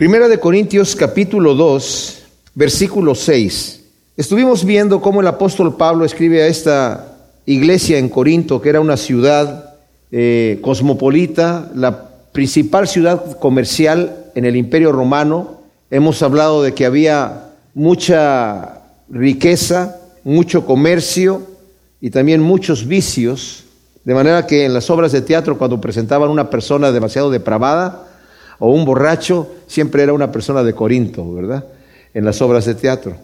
Primera de Corintios capítulo 2, versículo 6. Estuvimos viendo cómo el apóstol Pablo escribe a esta iglesia en Corinto, que era una ciudad eh, cosmopolita, la principal ciudad comercial en el imperio romano. Hemos hablado de que había mucha riqueza, mucho comercio y también muchos vicios, de manera que en las obras de teatro cuando presentaban una persona demasiado depravada, o un borracho siempre era una persona de Corinto, ¿verdad? En las obras de teatro.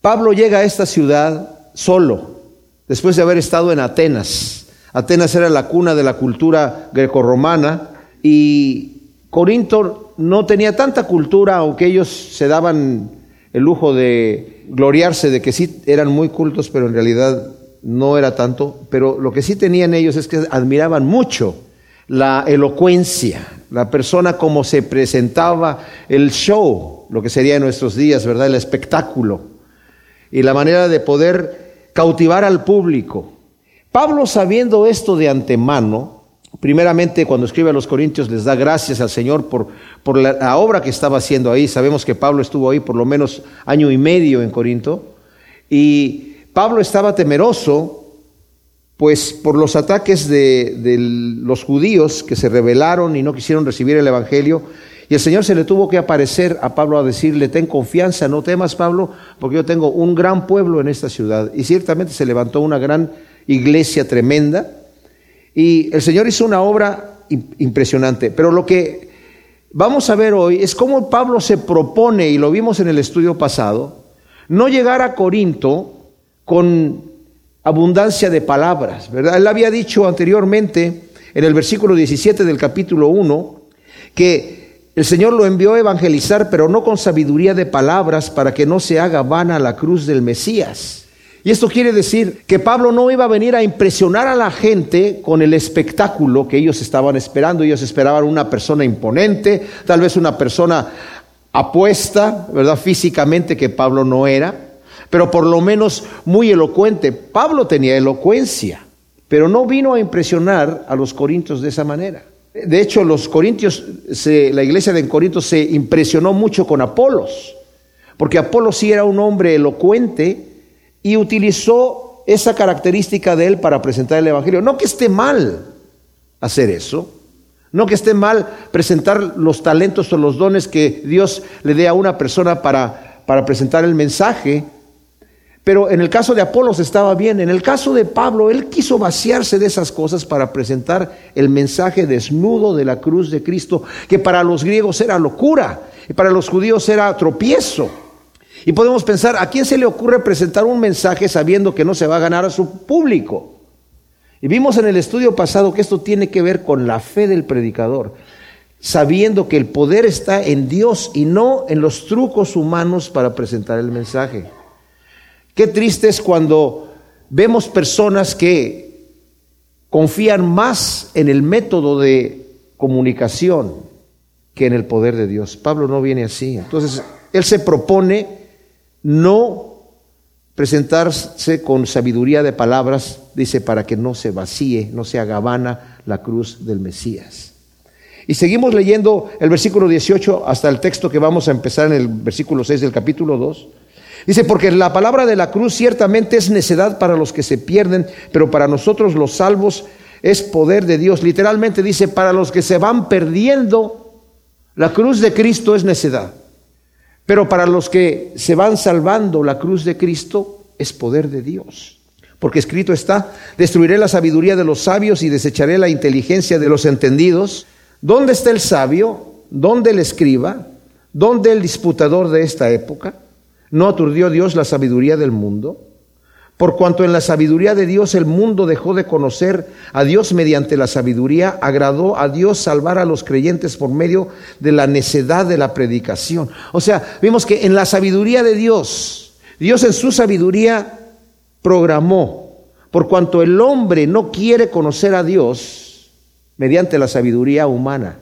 Pablo llega a esta ciudad solo, después de haber estado en Atenas. Atenas era la cuna de la cultura grecorromana y Corinto no tenía tanta cultura, aunque ellos se daban el lujo de gloriarse de que sí eran muy cultos, pero en realidad no era tanto. Pero lo que sí tenían ellos es que admiraban mucho la elocuencia, la persona como se presentaba, el show, lo que sería en nuestros días, ¿verdad? El espectáculo y la manera de poder cautivar al público. Pablo, sabiendo esto de antemano, primeramente cuando escribe a los Corintios les da gracias al Señor por, por la, la, obra que estaba haciendo ahí. Sabemos que Pablo estuvo ahí por lo menos año y medio en Corinto. Y Pablo estaba temeroso pues por los ataques de, de, los judíos que se rebelaron y no quisieron recibir el Evangelio, y el Señor se le tuvo que aparecer a Pablo a decirle, ten confianza, no temas Pablo, porque yo tengo un gran pueblo en esta ciudad. Y ciertamente se levantó una gran iglesia tremenda, y el Señor hizo una obra impresionante. Pero lo que vamos a ver hoy es cómo Pablo se propone, y lo vimos en el estudio pasado, no llegar a Corinto con abundancia de palabras, ¿verdad? Él había dicho anteriormente en el versículo 17 del capítulo 1 que el Señor lo envió a evangelizar, pero no con sabiduría de palabras para que no se haga vana la cruz del Mesías. Y esto quiere decir que Pablo no iba a venir a impresionar a la gente con el espectáculo que ellos estaban esperando. Ellos esperaban una persona imponente, tal vez una persona apuesta, ¿verdad? Físicamente que Pablo no era pero por lo menos muy elocuente. Pablo tenía elocuencia, pero no vino a impresionar a los corintios de esa manera. De hecho, los corintios, la iglesia de Corinto se impresionó mucho con Apolos, porque Apolos sí era un hombre elocuente y utilizó esa característica de él para presentar el Evangelio. No que esté mal hacer eso, no que esté mal presentar los talentos o los dones que Dios le dé a una persona para, para presentar el mensaje, pero en el caso de Apolos estaba bien. En el caso de Pablo, él quiso vaciarse de esas cosas para presentar el mensaje desnudo de la cruz de Cristo, que para los griegos era locura y para los judíos era tropiezo. Y podemos pensar, ¿a quién se le ocurre presentar un mensaje sabiendo que no se va a ganar a su público? Y vimos en el estudio pasado que esto tiene que ver con la fe del predicador, sabiendo que el poder está en Dios y no en los trucos humanos para presentar el mensaje. Qué triste es cuando vemos personas que confían más en el método de comunicación que en el poder de Dios. Pablo no viene así. Entonces, él se propone no presentarse con sabiduría de palabras, dice, para que no se vacíe, no se haga vana la cruz del Mesías. Y seguimos leyendo el versículo 18 hasta el texto que vamos a empezar en el versículo 6 del capítulo 2. Dice, porque la palabra de la cruz ciertamente es necedad para los que se pierden, pero para nosotros los salvos es poder de Dios. Literalmente dice, para los que se van perdiendo, la cruz de Cristo es necedad. Pero para los que se van salvando, la cruz de Cristo es poder de Dios. Porque escrito está, destruiré la sabiduría de los sabios y desecharé la inteligencia de los entendidos. ¿Dónde está el sabio? ¿Dónde el escriba? ¿Dónde el disputador de esta época? ¿No aturdió Dios la sabiduría del mundo? Por cuanto en la sabiduría de Dios el mundo dejó de conocer a Dios mediante la sabiduría, agradó a Dios salvar a los creyentes por medio de la necedad de la predicación. O sea, vimos que en la sabiduría de Dios, Dios en su sabiduría programó, por cuanto el hombre no quiere conocer a Dios mediante la sabiduría humana,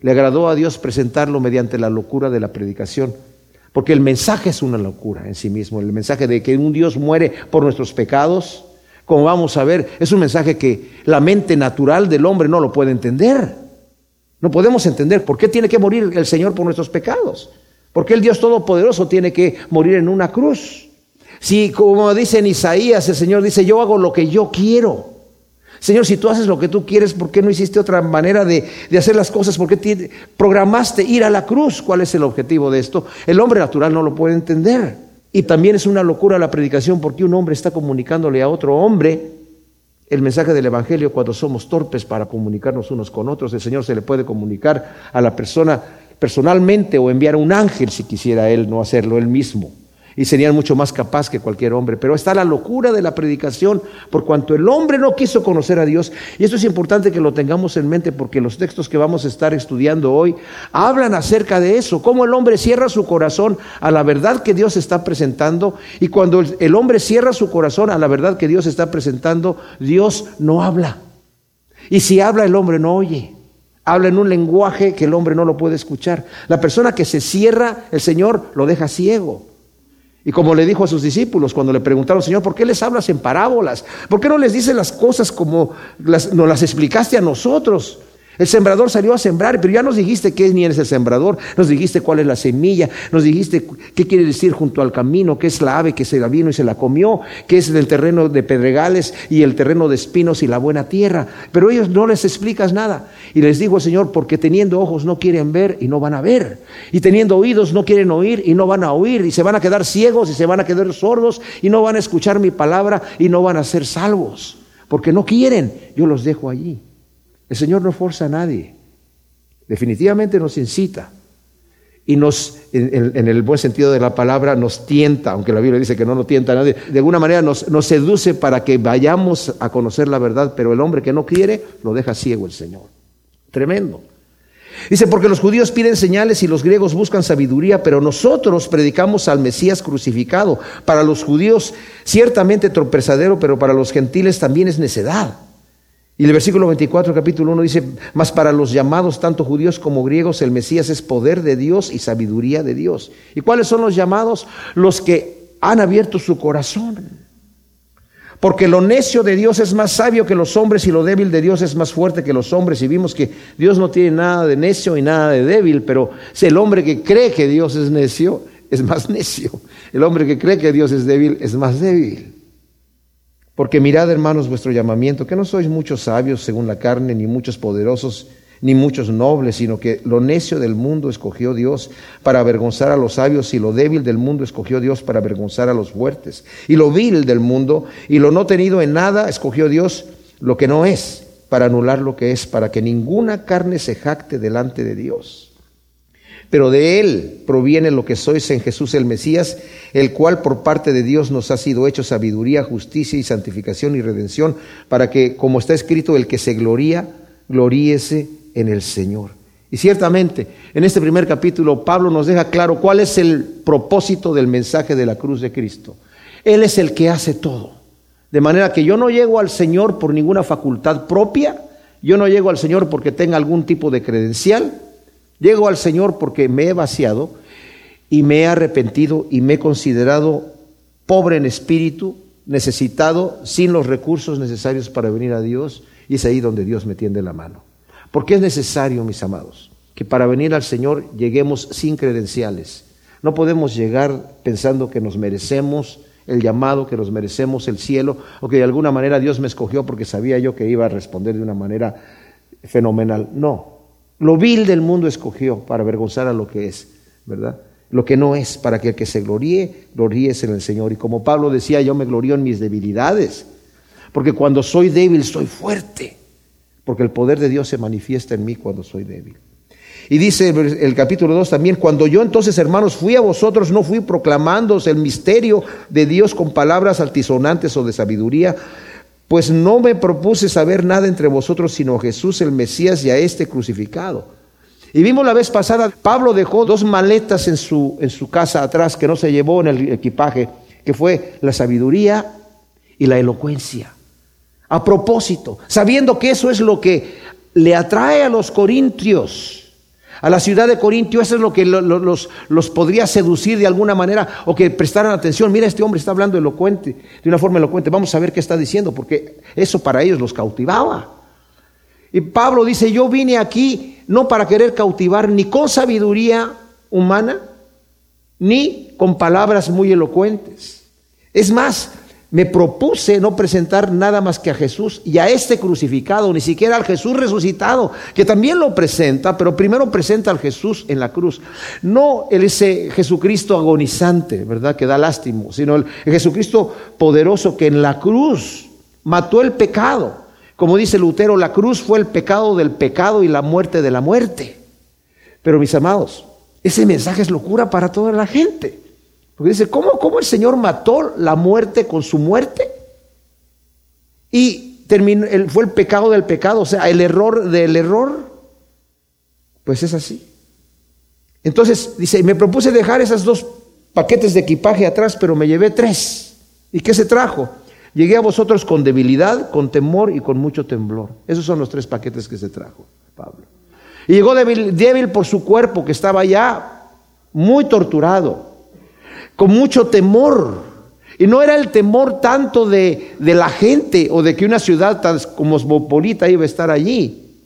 le agradó a Dios presentarlo mediante la locura de la predicación porque el mensaje es una locura en sí mismo. El mensaje de que un Dios muere por nuestros pecados, como vamos a ver, es un mensaje que la mente natural del hombre no lo puede entender. No podemos entender por qué tiene que morir el Señor por nuestros pecados. ¿Por qué el Dios Todopoderoso tiene que morir en una cruz? Si, como dice en Isaías, el Señor dice, yo hago lo que yo quiero. Señor, si tú haces lo que tú quieres, ¿por qué no hiciste otra manera de, hacer las cosas? ¿Por qué programaste ir a la cruz? ¿Cuál es el objetivo de esto? El hombre natural no lo puede entender. Y también es una locura la predicación porque un hombre está comunicándole a otro hombre el mensaje del Evangelio cuando somos torpes para comunicarnos unos con otros. El Señor se le puede comunicar a la persona personalmente o enviar a un ángel si quisiera él no hacerlo él mismo y serían mucho más capaz que cualquier hombre. Pero está la locura de la predicación por cuanto el hombre no quiso conocer a Dios. Y esto es importante que lo tengamos en mente porque los textos que vamos a estar estudiando hoy hablan acerca de eso, cómo el hombre cierra su corazón a la verdad que Dios está presentando y cuando el hombre cierra su corazón a la verdad que Dios está presentando, Dios no habla. Y si habla el hombre no oye habla en un lenguaje que el hombre no lo puede escuchar. La persona que se cierra, el Señor lo deja ciego. Y como le dijo a sus discípulos cuando le preguntaron, Señor, ¿por qué les hablas en parábolas? ¿Por qué no les dices las cosas como nos las explicaste a nosotros? El sembrador salió a sembrar, pero ya nos dijiste qué ni es el sembrador, nos dijiste cuál es la semilla, nos dijiste qué quiere decir junto al camino, qué es la ave que se la vino y se la comió, qué es el terreno de pedregales y el terreno de espinos y la buena tierra. Pero ellos no les explicas nada. Y les digo, Señor, porque teniendo ojos no quieren ver y no van a ver. Y teniendo oídos no quieren oír y no van a oír. Y se van a quedar ciegos y se van a quedar sordos y no van a escuchar mi palabra y no van a ser salvos. Porque no quieren, yo los dejo allí. El Señor no forza a nadie. Definitivamente nos incita. Y nos, en, el buen sentido de la palabra, nos tienta, aunque la Biblia dice que no nos tienta a nadie, de alguna manera nos, nos seduce para que vayamos a conocer la verdad, pero el hombre que no quiere, lo deja ciego el Señor. Tremendo. Dice, porque los judíos piden señales y los griegos buscan sabiduría, pero nosotros predicamos al Mesías crucificado. Para los judíos ciertamente tropezadero, pero para los gentiles también es necedad. Y el versículo 24, capítulo 1 dice, mas para los llamados, tanto judíos como griegos, el Mesías es poder de Dios y sabiduría de Dios. ¿Y cuáles son los llamados? Los que han abierto su corazón. Porque lo necio de Dios es más sabio que los hombres y lo débil de Dios es más fuerte que los hombres. Y vimos que Dios no tiene nada de necio y nada de débil, pero el hombre que cree que Dios es necio es más necio. El hombre que cree que Dios es débil es más débil. Porque mirad, hermanos, vuestro llamamiento, que no sois muchos sabios según la carne, ni muchos poderosos, ni muchos nobles, sino que lo necio del mundo escogió Dios para avergonzar a los sabios, y lo débil del mundo escogió Dios para avergonzar a los fuertes, y lo vil del mundo, y lo no tenido en nada, escogió Dios lo que no es, para anular lo que es, para que ninguna carne se jacte delante de Dios. Pero de Él proviene lo que sois en Jesús el Mesías, el cual por parte de Dios nos ha sido hecho sabiduría, justicia y santificación y redención, para que, como está escrito, el que se gloría, gloríese en el Señor. Y ciertamente, en este primer capítulo, Pablo nos deja claro cuál es el propósito del mensaje de la cruz de Cristo. Él es el que hace todo. De manera que yo no llego al Señor por ninguna facultad propia, yo no llego al Señor porque tenga algún tipo de credencial, Llego al Señor porque me he vaciado y me he arrepentido y me he considerado pobre en espíritu, necesitado, sin los recursos necesarios para venir a Dios, y es ahí donde Dios me tiende la mano. Porque es necesario, mis amados, que para venir al Señor lleguemos sin credenciales. No podemos llegar pensando que nos merecemos el llamado, que nos merecemos el cielo, o que de alguna manera Dios me escogió porque sabía yo que iba a responder de una manera fenomenal. No, lo vil del mundo escogió para avergonzar a lo que es, ¿verdad? Lo que no es, para que el que se gloríe, gloríese en el Señor. Y como Pablo decía, yo me glorío en mis debilidades, porque cuando soy débil soy fuerte, porque el poder de Dios se manifiesta en mí cuando soy débil. Y dice el capítulo 2 también, cuando yo entonces, hermanos, fui a vosotros, no fui proclamándoos el misterio de Dios con palabras altisonantes o de sabiduría, pues no me propuse saber nada entre vosotros sino Jesús el Mesías y a este crucificado. Y vimos la vez pasada, Pablo dejó dos maletas en su, en su casa atrás que no se llevó en el equipaje, que fue la sabiduría y la elocuencia. A propósito, sabiendo que eso es lo que le atrae a los corintios a la ciudad de Corintio, eso es lo que los, los, podría seducir de alguna manera o que prestaran atención. Mira, este hombre está hablando elocuente, de una forma elocuente. Vamos a ver qué está diciendo, porque eso para ellos los cautivaba. Y Pablo dice, yo vine aquí no para querer cautivar ni con sabiduría humana, ni con palabras muy elocuentes. Es más, me propuse no presentar nada más que a Jesús y a este crucificado, ni siquiera al Jesús resucitado, que también lo presenta, pero primero presenta al Jesús en la cruz. No ese Jesucristo agonizante, ¿verdad? Que da lástima, sino el Jesucristo poderoso que en la cruz mató el pecado. Como dice Lutero, la cruz fue el pecado del pecado y la muerte de la muerte. Pero mis amados, ese mensaje es locura para toda la gente. Porque dice, ¿cómo, ¿cómo, el Señor mató la muerte con su muerte? Y terminó, fue el pecado del pecado, o sea, el error del error. Pues es así. Entonces, dice, me propuse dejar esos dos paquetes de equipaje atrás, pero me llevé tres. ¿Y qué se trajo? Llegué a vosotros con debilidad, con temor y con mucho temblor. Esos son los tres paquetes que se trajo Pablo. Y llegó débil, débil por su cuerpo, que estaba ya muy torturado con mucho temor. Y no era el temor tanto de, de la gente o de que una ciudad tan cosmopolita iba a estar allí,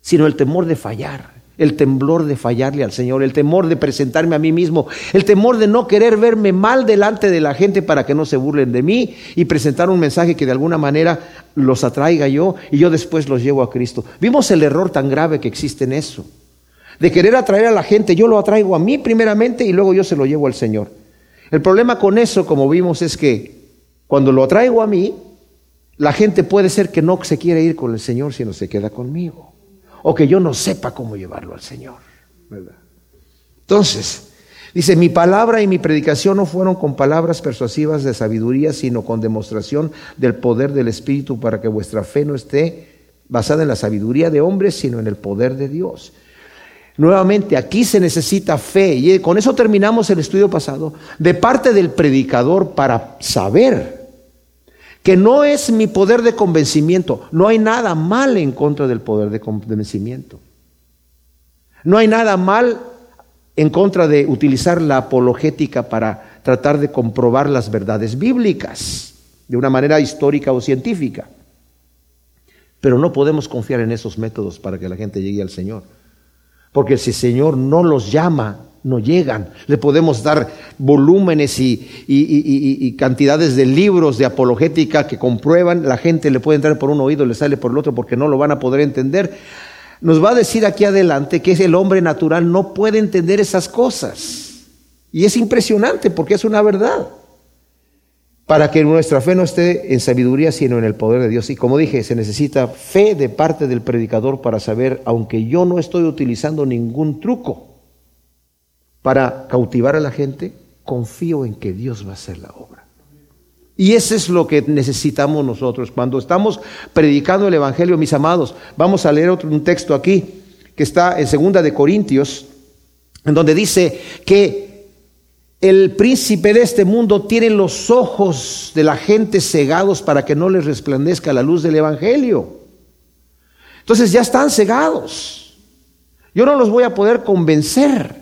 sino el temor de fallar, el temblor de fallarle al Señor, el temor de presentarme a mí mismo, el temor de no querer verme mal delante de la gente para que no se burlen de mí y presentar un mensaje que de alguna manera los atraiga yo y yo después los llevo a Cristo. Vimos el error tan grave que existe en eso de querer atraer a la gente, yo lo atraigo a mí primeramente y luego yo se lo llevo al Señor. El problema con eso, como vimos, es que cuando lo atraigo a mí, la gente puede ser que no se quiere ir con el Señor, sino se queda conmigo. O que yo no sepa cómo llevarlo al Señor. Entonces, dice, mi palabra y mi predicación no fueron con palabras persuasivas de sabiduría, sino con demostración del poder del Espíritu para que vuestra fe no esté basada en la sabiduría de hombres, sino en el poder de Dios. Nuevamente, aquí se necesita fe. Y con eso terminamos el estudio pasado. De parte del predicador para saber que no es mi poder de convencimiento. No hay nada mal en contra del poder de convencimiento. No hay nada mal en contra de utilizar la apologética para tratar de comprobar las verdades bíblicas de una manera histórica o científica. Pero no podemos confiar en esos métodos para que la gente llegue al Señor. Porque si el Señor no los llama, no llegan. Le podemos dar volúmenes y, cantidades de libros de apologética que comprueban, la gente le puede entrar por un oído y le sale por el otro porque no lo van a poder entender. Nos va a decir aquí adelante que el hombre natural no puede entender esas cosas. Y es impresionante porque es una verdad para que nuestra fe no esté en sabiduría, sino en el poder de Dios. Y como dije, se necesita fe de parte del predicador para saber, aunque yo no estoy utilizando ningún truco para cautivar a la gente, confío en que Dios va a hacer la obra. Y eso es lo que necesitamos nosotros. Cuando estamos predicando el Evangelio, mis amados, vamos a leer otro, un texto aquí que está en segunda de Corintios, en donde dice que el príncipe de este mundo tiene los ojos de la gente cegados para que no les resplandezca la luz del Evangelio. Entonces ya están cegados. Yo no los voy a poder convencer.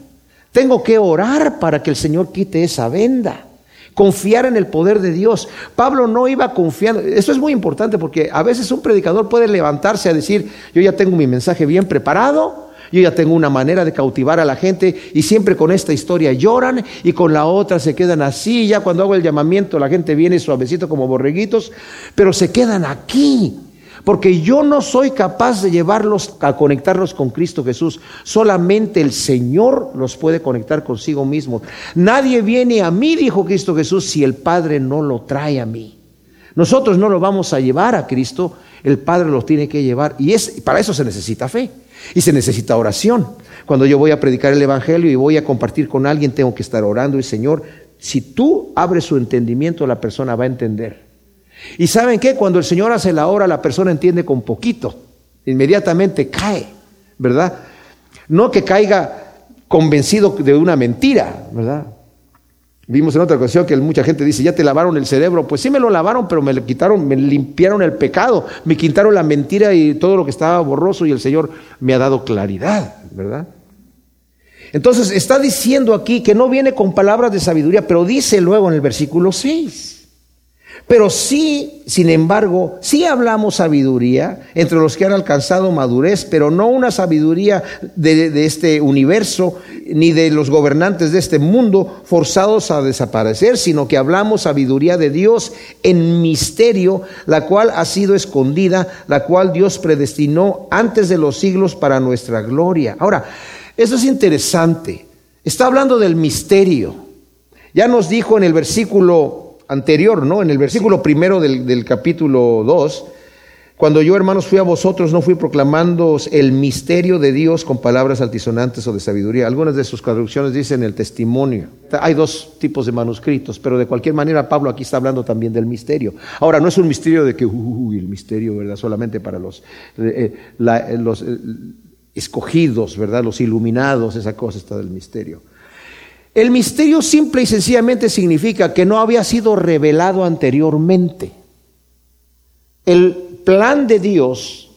Tengo que orar para que el Señor quite esa venda. Confiar en el poder de Dios. Pablo no iba confiando. Eso es muy importante porque a veces un predicador puede levantarse a decir, yo ya tengo mi mensaje bien preparado, yo ya tengo una manera de cautivar a la gente y siempre con esta historia lloran y con la otra se quedan así. Ya cuando hago el llamamiento la gente viene suavecito como borreguitos, pero se quedan aquí. Porque yo no soy capaz de llevarlos a conectarlos con Cristo Jesús. Solamente el Señor los puede conectar consigo mismo. Nadie viene a mí, dijo Cristo Jesús, si el Padre no lo trae a mí. Nosotros no lo vamos a llevar a Cristo, el Padre lo tiene que llevar. Y es, para eso se necesita fe. Y se necesita oración. Cuando yo voy a predicar el Evangelio y voy a compartir con alguien, tengo que estar orando y Señor, si tú abres su entendimiento, la persona va a entender. Y saben qué, cuando el Señor hace la hora, la persona entiende con poquito. Inmediatamente cae, ¿verdad? No que caiga convencido de una mentira, ¿verdad? Vimos en otra ocasión que mucha gente dice, ya te lavaron el cerebro. Pues sí me lo lavaron, pero me quitaron, me limpiaron el pecado, me quitaron la mentira y todo lo que estaba borroso y el Señor me ha dado claridad, ¿verdad? Entonces está diciendo aquí que no viene con palabras de sabiduría, pero dice luego en el versículo 6. Pero sí, sin embargo, sí hablamos sabiduría entre los que han alcanzado madurez, pero no una sabiduría de, este universo ni de los gobernantes de este mundo forzados a desaparecer, sino que hablamos sabiduría de Dios en misterio, la cual ha sido escondida, la cual Dios predestinó antes de los siglos para nuestra gloria. Ahora, eso es interesante. Está hablando del misterio. Ya nos dijo en el versículo anterior, ¿no? En el versículo primero del, capítulo 2, cuando yo, hermanos, fui a vosotros, no fui proclamando el misterio de Dios con palabras altisonantes o de sabiduría. Algunas de sus traducciones dicen el testimonio. Hay dos tipos de manuscritos, pero de cualquier manera Pablo aquí está hablando también del misterio. Ahora, no es un misterio de que, uy, el misterio, ¿verdad? Solamente para los, eh, eh, los eh, escogidos, ¿verdad? Los iluminados, esa cosa está del misterio. El misterio simple y sencillamente significa que no había sido revelado anteriormente. El plan de Dios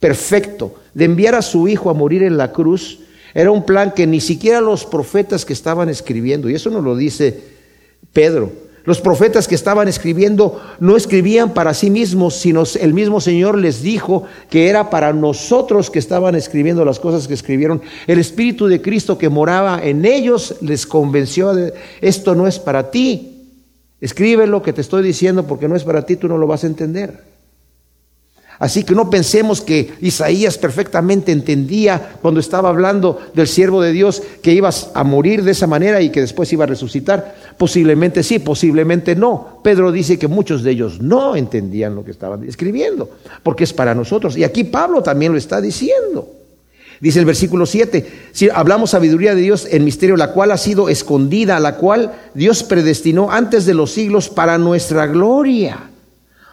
perfecto de enviar a su Hijo a morir en la cruz era un plan que ni siquiera los profetas que estaban escribiendo, y eso nos lo dice Pedro, los profetas que estaban escribiendo no escribían para sí mismos, sino el mismo Señor les dijo que era para nosotros que estaban escribiendo las cosas que escribieron. El Espíritu de Cristo que moraba en ellos les convenció de esto no es para ti. Escribe lo que te estoy diciendo porque no es para ti, tú no lo vas a entender. Así que no pensemos que Isaías perfectamente entendía cuando estaba hablando del siervo de Dios que ibas a morir de esa manera y que después iba a resucitar. Posiblemente sí, posiblemente no. Pedro dice que muchos de ellos no entendían lo que estaban escribiendo, porque es para nosotros. Y aquí Pablo también lo está diciendo. Dice el versículo 7, si hablamos sabiduría de Dios en misterio, la cual ha sido escondida, la cual Dios predestinó antes de los siglos para nuestra gloria.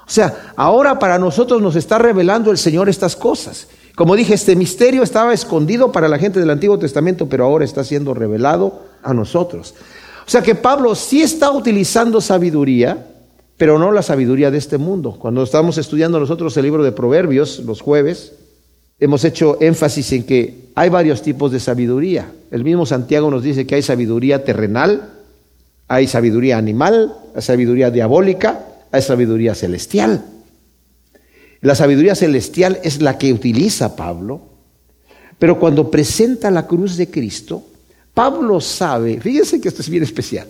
O sea, ahora para nosotros nos está revelando el Señor estas cosas. Como dije, este misterio estaba escondido para la gente del Antiguo Testamento, pero ahora está siendo revelado a nosotros. O sea que Pablo sí está utilizando sabiduría, pero no la sabiduría de este mundo. Cuando estamos estudiando nosotros el libro de Proverbios los jueves, hemos hecho énfasis en que hay varios tipos de sabiduría. El mismo Santiago nos dice que hay sabiduría terrenal, hay sabiduría animal, hay sabiduría diabólica, hay sabiduría celestial. La sabiduría celestial es la que utiliza Pablo, pero cuando presenta la cruz de Cristo, Pablo sabe, fíjense que esto es bien especial,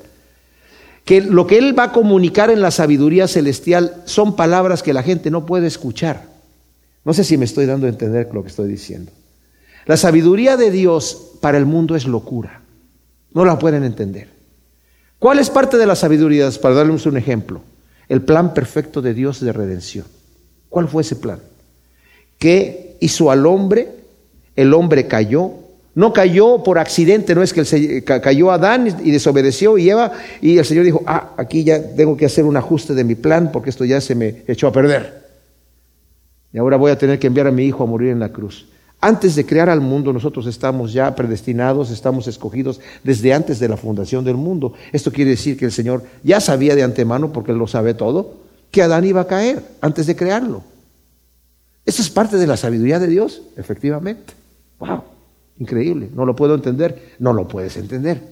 que lo que él va a comunicar en la sabiduría celestial son palabras que la gente no puede escuchar. No sé si me estoy dando a entender lo que estoy diciendo. La sabiduría de Dios para el mundo es locura. No la pueden entender. ¿Cuál es parte de la sabiduría? Para darles un ejemplo el plan perfecto de Dios de redención. ¿Cuál fue ese plan? Que hizo al hombre, el hombre cayó, no cayó por accidente, no es que el, cayó Adán y desobedeció y Eva y el Señor dijo, ah, aquí ya tengo que hacer un ajuste de mi plan porque esto ya se me echó a perder. Y ahora voy a tener que enviar a mi hijo a morir en la cruz. Antes de crear al mundo, nosotros estamos ya predestinados, estamos escogidos desde antes de la fundación del mundo. Esto quiere decir que el Señor ya sabía de antemano, porque Él lo sabe todo, que Adán iba a caer antes de crearlo. Eso es parte de la sabiduría de Dios, efectivamente. ¡Wow! Increíble. No lo puedo entender. No lo puedes entender.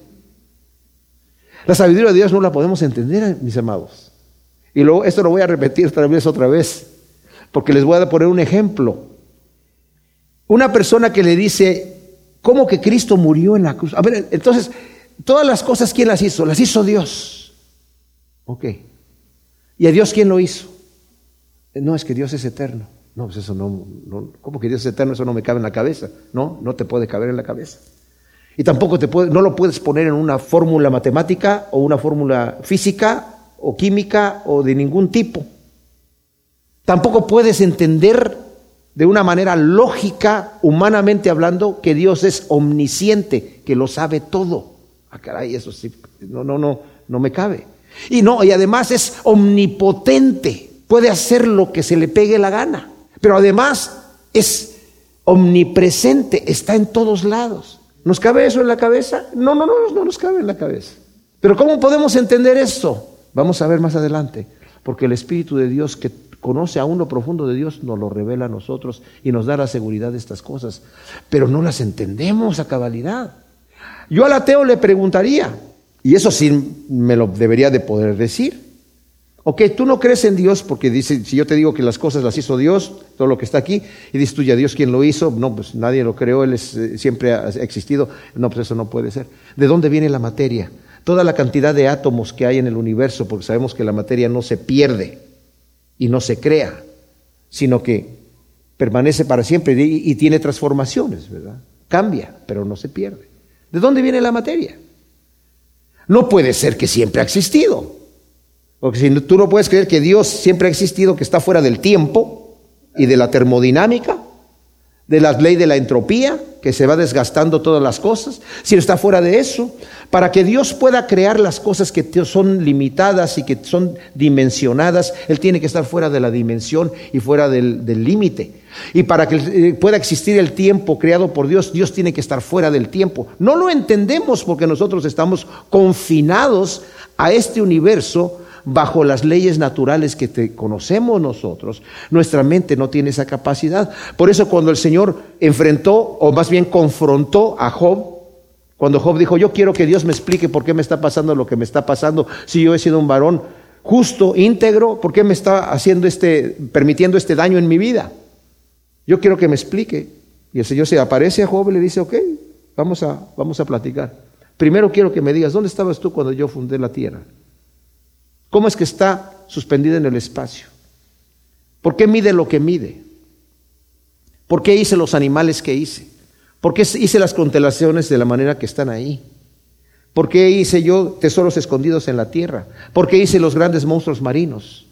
La sabiduría de Dios no la podemos entender, mis amados. Y luego, esto lo voy a repetir tal vez otra vez, porque les voy a poner un ejemplo. Una persona que le dice, ¿cómo que Cristo murió en la cruz? A ver, entonces, todas las cosas, ¿quién las hizo? Las hizo Dios. Ok. ¿Y a Dios quién lo hizo? No, es que Dios es eterno. No, pues eso no, no, ¿cómo que Dios es eterno? Eso no me cabe en la cabeza. No, no te puede caber en la cabeza. Y tampoco te puede, no lo puedes poner en una fórmula matemática o una fórmula física o química o de ningún tipo. Tampoco puedes entender de una manera lógica, humanamente hablando, que Dios es omnisciente, que lo sabe todo. Ah, caray, eso sí, no, no, no, no me cabe. Y no, y además es omnipotente, puede hacer lo que se le pegue la gana, pero además es omnipresente, está en todos lados. ¿Nos cabe eso en la cabeza? No, no, no, no nos cabe en la cabeza. Pero ¿cómo podemos entender esto? Vamos a ver más adelante, porque el Espíritu de Dios que conoce a uno profundo de Dios, nos lo revela a nosotros y nos da la seguridad de estas cosas. Pero no las entendemos a cabalidad. Yo al ateo le preguntaría, y eso sí me lo debería de poder decir, Ok, tú no crees en Dios porque dice, si yo te digo que las cosas las hizo Dios, todo lo que está aquí, y dices tú, ya Dios quién lo hizo, no, pues nadie lo creó, Él es, eh, siempre ha existido, no, pues eso no puede ser. ¿De dónde viene la materia? Toda la cantidad de átomos que hay en el universo, porque sabemos que la materia no se pierde y no se crea, sino que permanece para siempre y, tiene transformaciones, ¿verdad? Cambia, pero no se pierde. ¿De dónde viene la materia? No puede ser que siempre ha existido. Porque si tú no puedes creer que Dios siempre ha existido, que está fuera del tiempo y de la termodinámica, de la ley de la entropía, que se va desgastando todas las cosas, si está fuera de eso, para que Dios pueda crear las cosas que son limitadas y que son dimensionadas, Él tiene que estar fuera de la dimensión y fuera del límite. Y para que eh, pueda existir el tiempo creado por Dios, Dios tiene que estar fuera del tiempo. No lo entendemos porque nosotros estamos confinados a este universo bajo las leyes naturales que te conocemos nosotros, nuestra mente no tiene esa capacidad. Por eso cuando el Señor enfrentó, o más bien confrontó a Job, cuando Job dijo, yo quiero que Dios me explique por qué me está pasando lo que me está pasando, si yo he sido un varón justo, íntegro, ¿por qué me está haciendo este, permitiendo este daño en mi vida? Yo quiero que me explique. Y el Señor se aparece a Job y le dice, ok, vamos a, vamos a platicar. Primero quiero que me digas, ¿dónde estabas tú cuando yo fundé la tierra? ¿Cómo es que está suspendida en el espacio? ¿Por qué mide lo que mide? ¿Por qué hice los animales que hice? ¿Por qué hice las constelaciones de la manera que están ahí? ¿Por qué hice yo tesoros escondidos en la tierra? ¿Por qué hice los grandes monstruos marinos?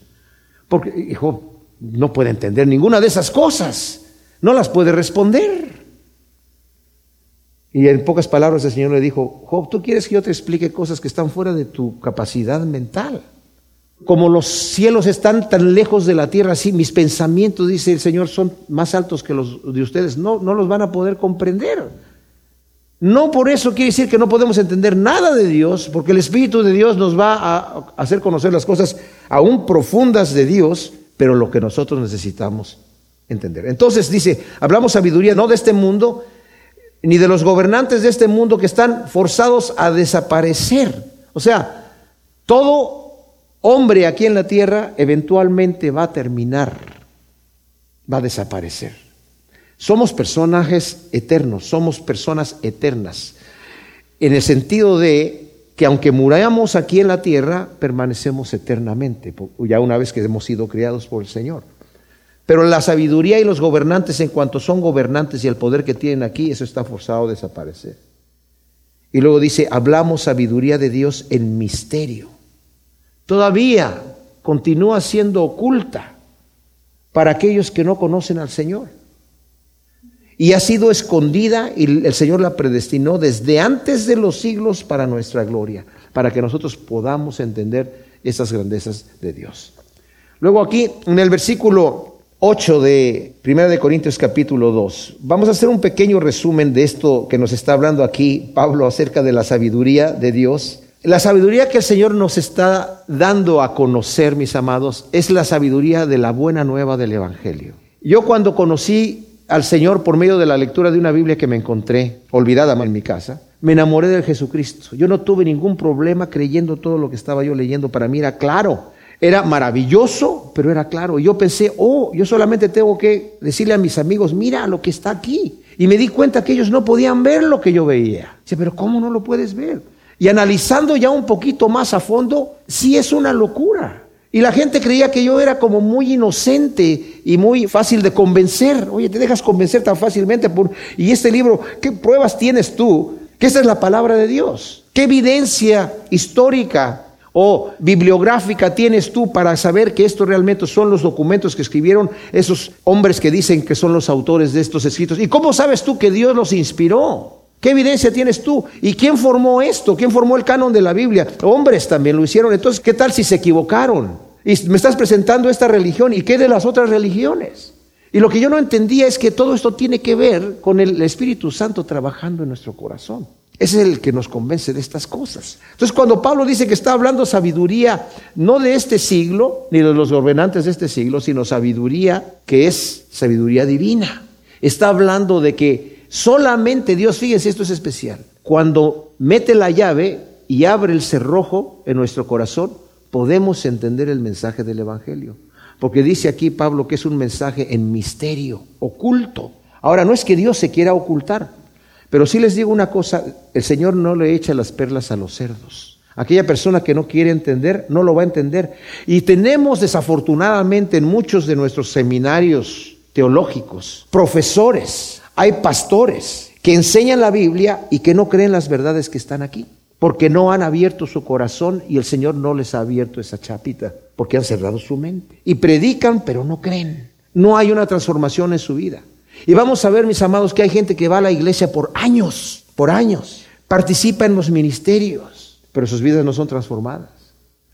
Porque, hijo, no puede entender ninguna de esas cosas. No las puede responder. Y en pocas palabras el Señor le dijo, Job, ¿tú quieres que yo te explique cosas que están fuera de tu capacidad mental? Como los cielos están tan lejos de la tierra, así mis pensamientos, dice el Señor, son más altos que los de ustedes. No, no los van a poder comprender. No por eso quiere decir que no podemos entender nada de Dios, porque el Espíritu de Dios nos va a hacer conocer las cosas aún profundas de Dios, pero lo que nosotros necesitamos entender. Entonces dice, hablamos sabiduría no de este mundo, ni de los gobernantes de este mundo que están forzados a desaparecer. O sea, todo hombre aquí en la tierra eventualmente va a terminar, va a desaparecer. Somos personajes eternos, somos personas eternas, en el sentido de que aunque muramos aquí en la tierra, permanecemos eternamente, ya una vez que hemos sido criados por el Señor. Pero la sabiduría y los gobernantes, en cuanto son gobernantes y el poder que tienen aquí, eso está forzado a desaparecer. Y luego dice, hablamos sabiduría de Dios en misterio todavía continúa siendo oculta para aquellos que no conocen al Señor. Y ha sido escondida y el Señor la predestinó desde antes de los siglos para nuestra gloria, para que nosotros podamos entender esas grandezas de Dios. Luego aquí en el versículo 8 de 1 de Corintios capítulo 2, vamos a hacer un pequeño resumen de esto que nos está hablando aquí Pablo acerca de la sabiduría de Dios la sabiduría que el Señor nos está dando a conocer, mis amados, es la sabiduría de la buena nueva del Evangelio. Yo cuando conocí al Señor por medio de la lectura de una Biblia que me encontré olvidada en mi casa, me enamoré de Jesucristo. Yo no tuve ningún problema creyendo todo lo que estaba yo leyendo. Para mí era claro, era maravilloso, pero era claro. Y yo pensé, oh, yo solamente tengo que decirle a mis amigos, mira lo que está aquí. Y me di cuenta que ellos no podían ver lo que yo veía. Dice, pero ¿cómo no lo puedes ver? Y analizando ya un poquito más a fondo, sí es una locura. Y la gente creía que yo era como muy inocente y muy fácil de convencer. Oye, te dejas convencer tan fácilmente por... Y este libro, ¿qué pruebas tienes tú? Que esta es la palabra de Dios. ¿Qué evidencia histórica o bibliográfica tienes tú para saber que esto realmente son los documentos que escribieron esos hombres que dicen que son los autores de estos escritos? ¿Y cómo sabes tú que Dios los inspiró? ¿Qué evidencia tienes tú? ¿Y quién formó esto? ¿Quién formó el canon de la Biblia? Hombres también lo hicieron. Entonces, ¿qué tal si se equivocaron? Y me estás presentando esta religión y qué de las otras religiones. Y lo que yo no entendía es que todo esto tiene que ver con el Espíritu Santo trabajando en nuestro corazón. Ese es el que nos convence de estas cosas. Entonces, cuando Pablo dice que está hablando sabiduría no de este siglo, ni de los gobernantes de este siglo, sino sabiduría que es sabiduría divina. Está hablando de que Solamente Dios, fíjense, esto es especial. Cuando mete la llave y abre el cerrojo en nuestro corazón, podemos entender el mensaje del Evangelio. Porque dice aquí Pablo que es un mensaje en misterio, oculto. Ahora, no es que Dios se quiera ocultar, pero sí les digo una cosa, el Señor no le echa las perlas a los cerdos. Aquella persona que no quiere entender, no lo va a entender. Y tenemos desafortunadamente en muchos de nuestros seminarios teológicos, profesores, hay pastores que enseñan la Biblia y que no creen las verdades que están aquí, porque no han abierto su corazón y el Señor no les ha abierto esa chapita, porque han cerrado su mente. Y predican, pero no creen. No hay una transformación en su vida. Y vamos a ver, mis amados, que hay gente que va a la iglesia por años, por años, participa en los ministerios, pero sus vidas no son transformadas.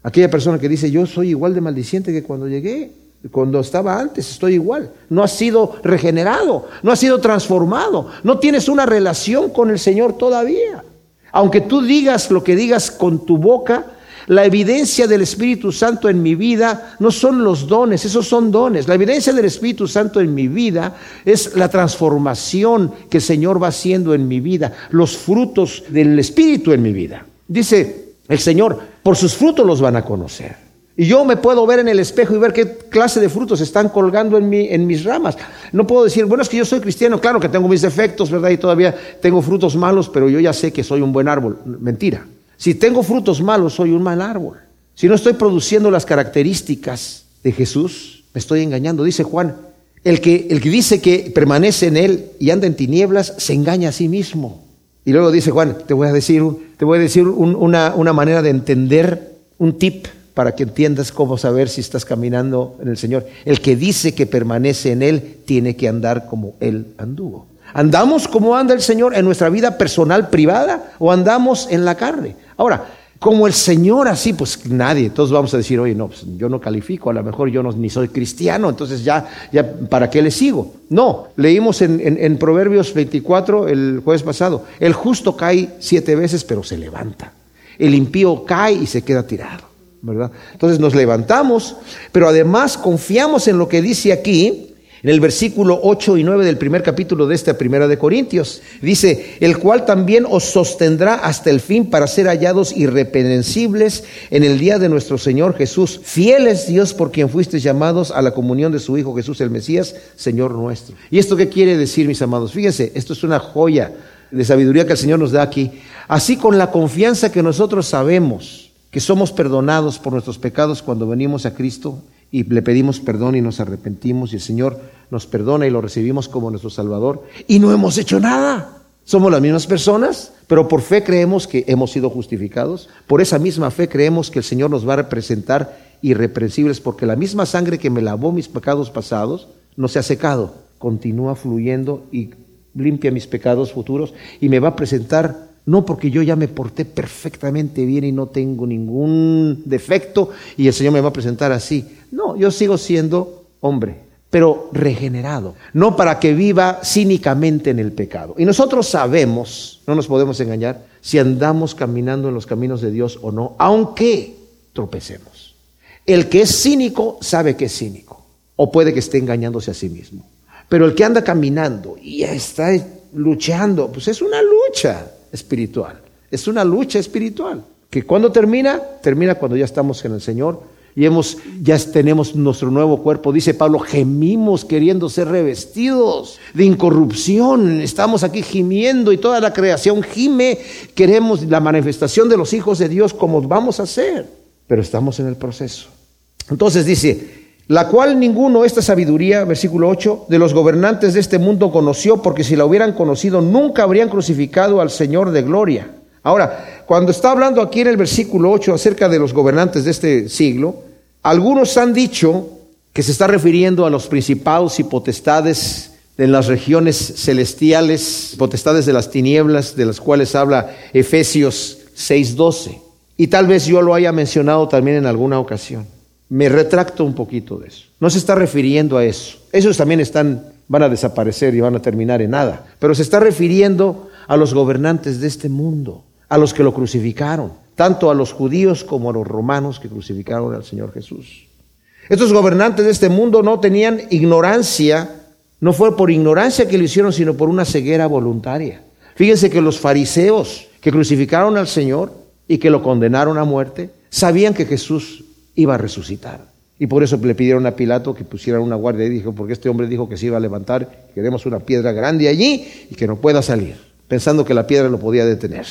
Aquella persona que dice, yo soy igual de maldiciente que cuando llegué, cuando estaba antes, estoy igual. No has sido regenerado, no has sido transformado, no tienes una relación con el Señor todavía. Aunque tú digas lo que digas con tu boca, la evidencia del Espíritu Santo en mi vida no son los dones, esos son dones. La evidencia del Espíritu Santo en mi vida es la transformación que el Señor va haciendo en mi vida, los frutos del Espíritu en mi vida. Dice el Señor, por sus frutos los van a conocer. Y yo me puedo ver en el espejo y ver qué clase de frutos están colgando en, mi, en mis ramas. No puedo decir, bueno, es que yo soy cristiano, claro que tengo mis defectos, ¿verdad? Y todavía tengo frutos malos, pero yo ya sé que soy un buen árbol. Mentira. Si tengo frutos malos, soy un mal árbol. Si no estoy produciendo las características de Jesús, me estoy engañando. Dice Juan, el que, el que dice que permanece en él y anda en tinieblas, se engaña a sí mismo. Y luego dice Juan, te voy a decir, te voy a decir una, una manera de entender, un tip para que entiendas cómo saber si estás caminando en el Señor. El que dice que permanece en Él tiene que andar como Él anduvo. ¿Andamos como anda el Señor en nuestra vida personal privada o andamos en la carne? Ahora, como el Señor así, pues nadie, todos vamos a decir, oye, no, pues yo no califico, a lo mejor yo no, ni soy cristiano, entonces ya, ya, ¿para qué le sigo? No, leímos en, en Proverbios 24 el jueves pasado, el justo cae siete veces, pero se levanta. El impío cae y se queda tirado, Entonces nos levantamos, pero además confiamos en lo que dice aquí, en el versículo 8 y 9 del primer capítulo de esta primera de Corintios, dice, el cual también os sostendrá hasta el fin para ser hallados irrepensibles en el día de nuestro Señor Jesús. Fiel es Dios por quien fuisteis llamados a la comunión de su Hijo Jesús el Mesías, Señor nuestro. ¿Y esto qué quiere decir, mis amados? Fíjense, esto es una joya de sabiduría que el Señor nos da aquí. Así con la confianza que nosotros sabemos que somos perdonados por nuestros pecados cuando venimos a Cristo, y le pedimos perdón y nos arrepentimos y el Señor nos perdona y lo recibimos como nuestro Salvador y no hemos hecho nada. Somos las mismas personas, pero por fe creemos que hemos sido justificados. Por esa misma fe creemos que el Señor nos va a representar irreprensibles porque la misma sangre que me lavó mis pecados pasados no se ha secado, continúa fluyendo y limpia mis pecados futuros y me va a presentar no porque yo ya me porté perfectamente bien y no tengo ningún defecto y el Señor me va a presentar así. No, yo sigo siendo hombre, pero regenerado, no para que viva cínicamente en el pecado. Y nosotros sabemos, no nos podemos engañar, si andamos caminando en los caminos de Dios o no, aunque tropecemos. El que es cínico sabe que es cínico, o puede que esté engañándose a sí mismo. Pero el que anda caminando y está luchando, pues es una lucha espiritual. Es una lucha espiritual. Que cuando termina, termina cuando ya estamos en el Señor y hemos, ya tenemos nuestro nuevo cuerpo. Dice Pablo, gemimos queriendo ser revestidos de incorrupción. Estamos aquí gimiendo y toda la creación gime. Queremos la manifestación de los hijos de Dios como vamos a hacer. Pero estamos en el proceso. Entonces dice, la cual ninguno, esta sabiduría, versículo 8, de los gobernantes de este mundo conoció, porque si la hubieran conocido, nunca habrían crucificado al Señor de gloria. Ahora, cuando está hablando aquí en el versículo 8 acerca de los gobernantes de este siglo, algunos han dicho que se está refiriendo a los principados y potestades en las regiones celestiales, potestades de las tinieblas, de las cuales habla Efesios 6:12. Y tal vez yo lo haya mencionado también en alguna ocasión. Me retracto un poquito de eso. No se está refiriendo a eso. Esos también están, van a desaparecer y van a terminar en nada. Pero se está refiriendo a los gobernantes de este mundo, a los que lo crucificaron, tanto a los judíos como a los romanos que crucificaron al Señor Jesús. Estos gobernantes de este mundo no tenían ignorancia, no fue por ignorancia que lo hicieron, sino por una ceguera voluntaria. Fíjense que los fariseos que crucificaron al Señor y que lo condenaron a muerte, sabían que Jesús iba a resucitar. Y por eso le pidieron a Pilato que pusieran una guardia y dijo, porque este hombre dijo que se iba a levantar, queremos una piedra grande allí y que no pueda salir, pensando que la piedra lo podía detener.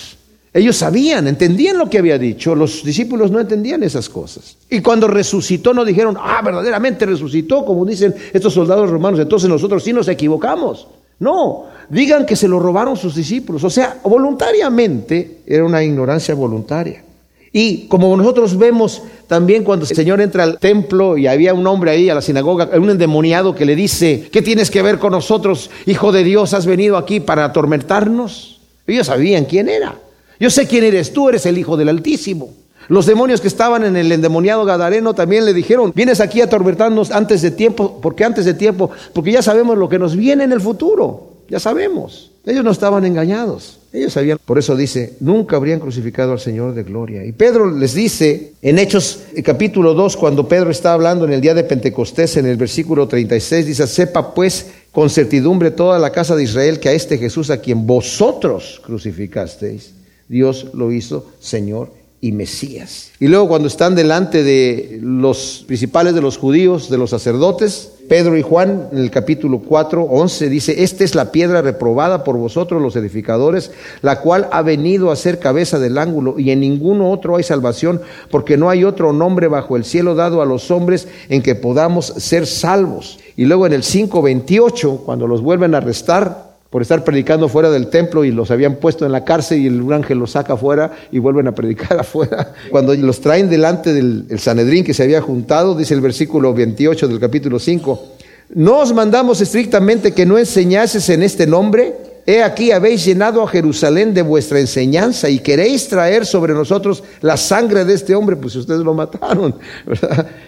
Ellos sabían, entendían lo que había dicho, los discípulos no entendían esas cosas. Y cuando resucitó no dijeron, ah, verdaderamente resucitó, como dicen estos soldados romanos, entonces nosotros sí nos equivocamos. No, digan que se lo robaron sus discípulos, o sea, voluntariamente era una ignorancia voluntaria. Y como nosotros vemos también cuando el Señor entra al templo y había un hombre ahí a la sinagoga, un endemoniado que le dice, ¿qué tienes que ver con nosotros, hijo de Dios? ¿Has venido aquí para atormentarnos? Ellos sabían quién era. Yo sé quién eres tú, eres el hijo del Altísimo. Los demonios que estaban en el endemoniado Gadareno también le dijeron, vienes aquí a atormentarnos antes de tiempo, porque antes de tiempo, porque ya sabemos lo que nos viene en el futuro, ya sabemos. Ellos no estaban engañados. Ellos sabían, por eso dice, nunca habrían crucificado al Señor de gloria. Y Pedro les dice en Hechos capítulo 2, cuando Pedro está hablando en el día de Pentecostés, en el versículo 36, dice, sepa pues con certidumbre toda la casa de Israel que a este Jesús a quien vosotros crucificasteis, Dios lo hizo Señor y Mesías. Y luego cuando están delante de los principales de los judíos, de los sacerdotes, Pedro y Juan en el capítulo 4, 11 dice, esta es la piedra reprobada por vosotros los edificadores, la cual ha venido a ser cabeza del ángulo y en ninguno otro hay salvación, porque no hay otro nombre bajo el cielo dado a los hombres en que podamos ser salvos. Y luego en el 5.28, cuando los vuelven a arrestar, por estar predicando fuera del templo y los habían puesto en la cárcel y el ángel los saca afuera y vuelven a predicar afuera. Cuando los traen delante del Sanedrín que se había juntado, dice el versículo 28 del capítulo 5, no os mandamos estrictamente que no enseñases en este nombre, He aquí habéis llenado a Jerusalén de vuestra enseñanza y queréis traer sobre nosotros la sangre de este hombre, pues ustedes lo mataron.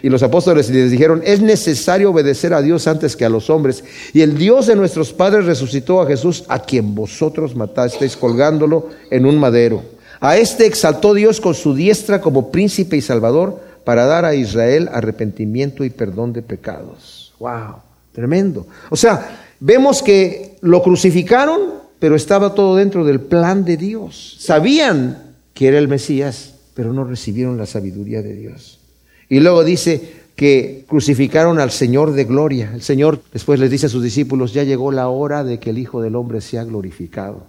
Y los apóstoles les dijeron, es necesario obedecer a Dios antes que a los hombres. Y el Dios de nuestros padres resucitó a Jesús, a quien vosotros matasteis colgándolo en un madero. A este exaltó Dios con su diestra como príncipe y salvador para dar a Israel arrepentimiento y perdón de pecados. ¡Wow! Tremendo. O sea, Vemos que lo crucificaron, pero estaba todo dentro del plan de Dios. Sabían que era el Mesías, pero no recibieron la sabiduría de Dios. Y luego dice que crucificaron al Señor de gloria. El Señor después les dice a sus discípulos, ya llegó la hora de que el Hijo del Hombre sea glorificado.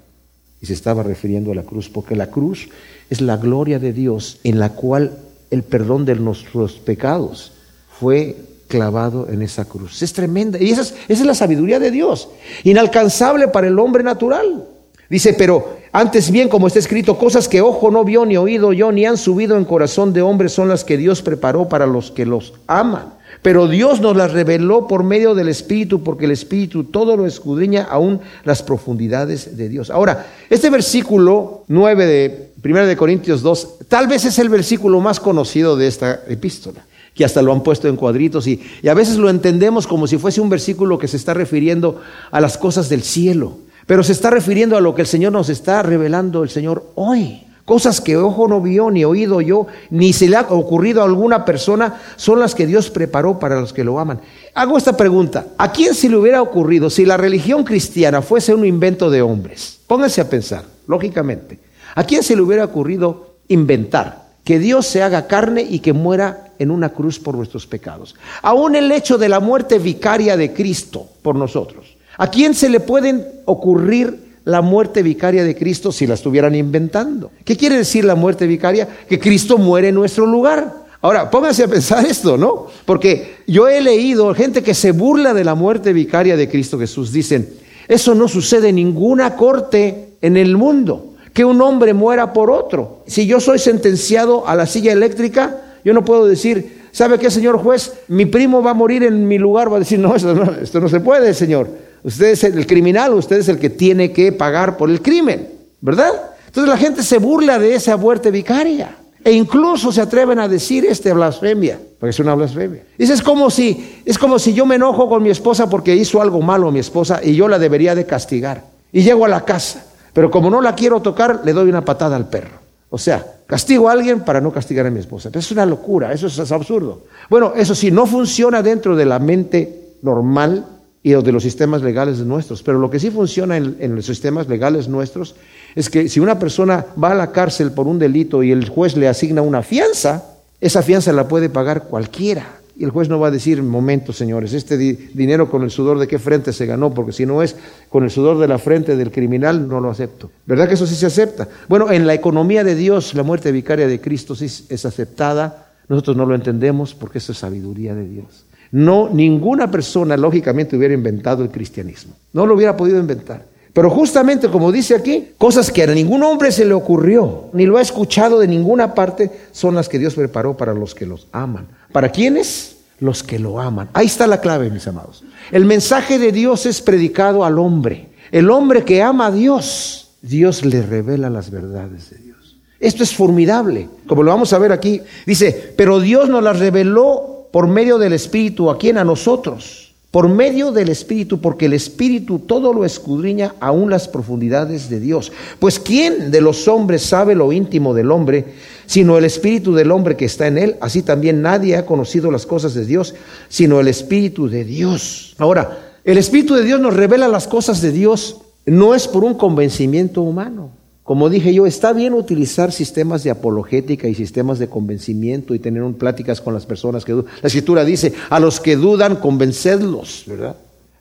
Y se estaba refiriendo a la cruz, porque la cruz es la gloria de Dios en la cual el perdón de nuestros pecados fue clavado en esa cruz. Es tremenda. Y esa es, la sabiduría de Dios. Inalcanzable para el hombre natural. Dice, pero antes bien, como está escrito, cosas que ojo no vio, ni oído yo, ni han subido en corazón de hombre son las que Dios preparó para los que los aman. Pero Dios nos las reveló por medio del Espíritu, porque el Espíritu todo lo escudriña, aún las profundidades de Dios. Ahora, este versículo 9 de 1 de Corintios 2, tal vez es el versículo más conocido de esta epístola que hasta lo han puesto en cuadritos y, a veces lo entendemos como si fuese un versículo que se está refiriendo a las cosas del cielo, pero se está refiriendo a lo que el Señor nos está revelando el Señor hoy. Cosas que ojo no vio, ni oído yo, ni se le ha ocurrido a alguna persona, son las que Dios preparó para los que lo aman. Hago esta pregunta, ¿a quién se le hubiera ocurrido si la religión cristiana fuese un invento de hombres? Pónganse a pensar, lógicamente, ¿a quién se le hubiera ocurrido inventar que Dios se haga carne y que muera en una cruz por nuestros pecados. Aún el hecho de la muerte vicaria de Cristo por nosotros. ¿A quién se le pueden ocurrir la muerte vicaria de Cristo si la estuvieran inventando? ¿Qué quiere decir la muerte vicaria? Que Cristo muere en nuestro lugar. Ahora, pónganse a pensar esto, ¿no? Porque yo he leído gente que se burla de la muerte vicaria de Cristo Jesús. Dicen, eso no sucede en ninguna corte en el mundo, que un hombre muera por otro. Si yo soy sentenciado a la silla eléctrica, yo no puedo decir, ¿sabe qué, señor juez? Mi primo va a morir en mi lugar. Va a decir, no, esto no, esto no se puede, señor. Usted es el criminal, usted es el que tiene que pagar por el crimen, ¿verdad? Entonces la gente se burla de esa muerte vicaria. E incluso se atreven a decir este blasfemia, porque es una blasfemia. Dice, es como si, es como si yo me enojo con mi esposa porque hizo algo malo mi esposa y yo la debería de castigar. Y llego a la casa, pero como no la quiero tocar, le doy una patada al perro. O sea, castigo a alguien para no castigar a mi esposa. es una locura, eso es, absurdo. Bueno, eso sí, no funciona dentro de la mente normal y de los sistemas legales nuestros, pero lo que sí funciona en, los sistemas legales nuestros es que si una persona va a la cárcel por un delito y el juez le asigna una fianza, Esa fianza la puede pagar cualquiera. Y el juez no va a decir, momento, señores, este dinero con el sudor de qué frente se ganó, porque si no es con el sudor de la frente del criminal, no lo acepto. ¿Verdad que eso sí se acepta? Bueno, en la economía de Dios, la muerte vicaria de Cristo sí es aceptada. Nosotros no lo entendemos porque eso es sabiduría de Dios. No, ninguna persona lógicamente hubiera inventado el cristianismo. No lo hubiera podido inventar. Pero justamente como dice aquí, cosas que a ningún hombre se le ocurrió, ni lo ha escuchado de ninguna parte, son las que Dios preparó para los que los aman. ¿Para quiénes? Los que lo aman. Ahí está la clave, mis amados. El mensaje de Dios es predicado al hombre. El hombre que ama a Dios, Dios le revela las verdades de Dios. Esto es formidable, como lo vamos a ver aquí. Dice, pero Dios nos las reveló por medio del Espíritu, ¿a quién? A nosotros por medio del Espíritu, porque el Espíritu todo lo escudriña aún las profundidades de Dios. Pues ¿quién de los hombres sabe lo íntimo del hombre, sino el Espíritu del hombre que está en él? Así también nadie ha conocido las cosas de Dios, sino el Espíritu de Dios. Ahora, el Espíritu de Dios nos revela las cosas de Dios, no es por un convencimiento humano. Como dije yo, está bien utilizar sistemas de apologética y sistemas de convencimiento y tener un, pláticas con las personas que dudan. La escritura dice, a los que dudan, convencedlos, ¿verdad?